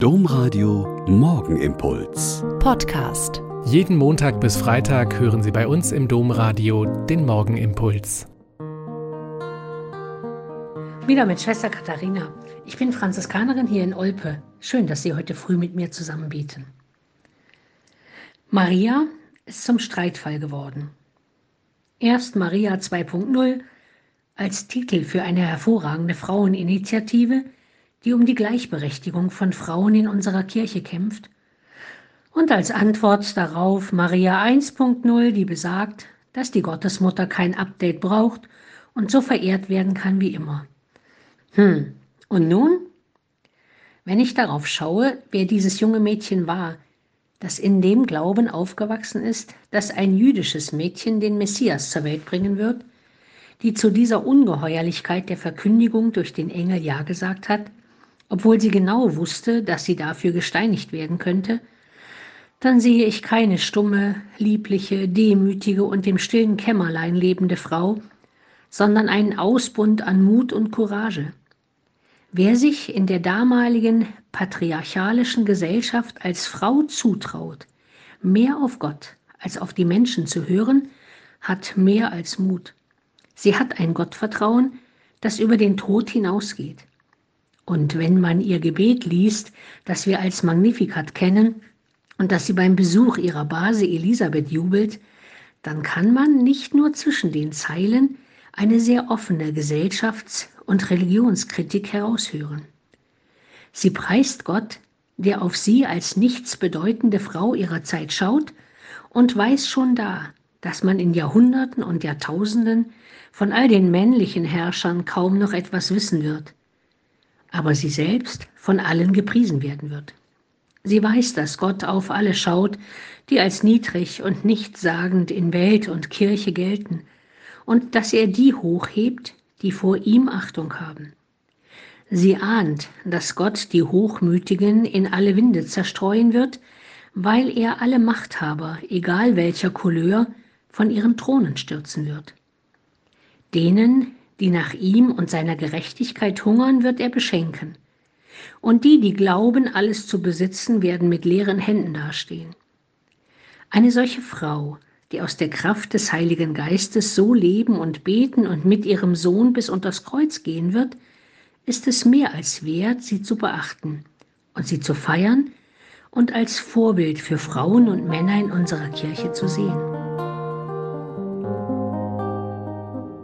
Domradio Morgenimpuls. Podcast. Jeden Montag bis Freitag hören Sie bei uns im Domradio den Morgenimpuls. Wieder mit Schwester Katharina. Ich bin Franziskanerin hier in Olpe. Schön, dass Sie heute früh mit mir zusammen beten. Maria ist zum Streitfall geworden. Erst Maria 2.0 als Titel für eine hervorragende Fraueninitiative, die um die Gleichberechtigung von Frauen in unserer Kirche kämpft, und als Antwort darauf Maria 1.0, die besagt, dass die Gottesmutter kein Update braucht und so verehrt werden kann wie immer. Hm, und nun? Wenn ich darauf schaue, wer dieses junge Mädchen war, das in dem Glauben aufgewachsen ist, dass ein jüdisches Mädchen den Messias zur Welt bringen wird, die zu dieser Ungeheuerlichkeit der Verkündigung durch den Engel Ja gesagt hat, obwohl sie genau wusste, dass sie dafür gesteinigt werden könnte, dann sehe ich keine stumme, liebliche, demütige und im stillen Kämmerlein lebende Frau, sondern einen Ausbund an Mut und Courage. Wer sich in der damaligen patriarchalischen Gesellschaft als Frau zutraut, mehr auf Gott als auf die Menschen zu hören, hat mehr als Mut. Sie hat ein Gottvertrauen, das über den Tod hinausgeht. Und wenn man ihr Gebet liest, das wir als Magnificat kennen und das sie beim Besuch ihrer Base Elisabeth jubelt, dann kann man nicht nur zwischen den Zeilen eine sehr offene Gesellschafts- und Religionskritik heraushören. Sie preist Gott, der auf sie als nichts bedeutende Frau ihrer Zeit schaut und weiß schon da, dass man in Jahrhunderten und Jahrtausenden von all den männlichen Herrschern kaum noch etwas wissen wird, aber sie selbst von allen gepriesen werden wird. Sie weiß, dass Gott auf alle schaut, die als niedrig und nichtssagend in Welt und Kirche gelten, und dass er die hochhebt, die vor ihm Achtung haben. Sie ahnt, dass Gott die Hochmütigen in alle Winde zerstreuen wird, weil er alle Machthaber, egal welcher Couleur, von ihren Thronen stürzen wird. Denen, die nach ihm und seiner Gerechtigkeit hungern, wird er beschenken. Und die, die glauben, alles zu besitzen, werden mit leeren Händen dastehen. Eine solche Frau, die aus der Kraft des Heiligen Geistes so leben und beten und mit ihrem Sohn bis unters Kreuz gehen wird, ist es mehr als wert, sie zu beachten und sie zu feiern und als Vorbild für Frauen und Männer in unserer Kirche zu sehen.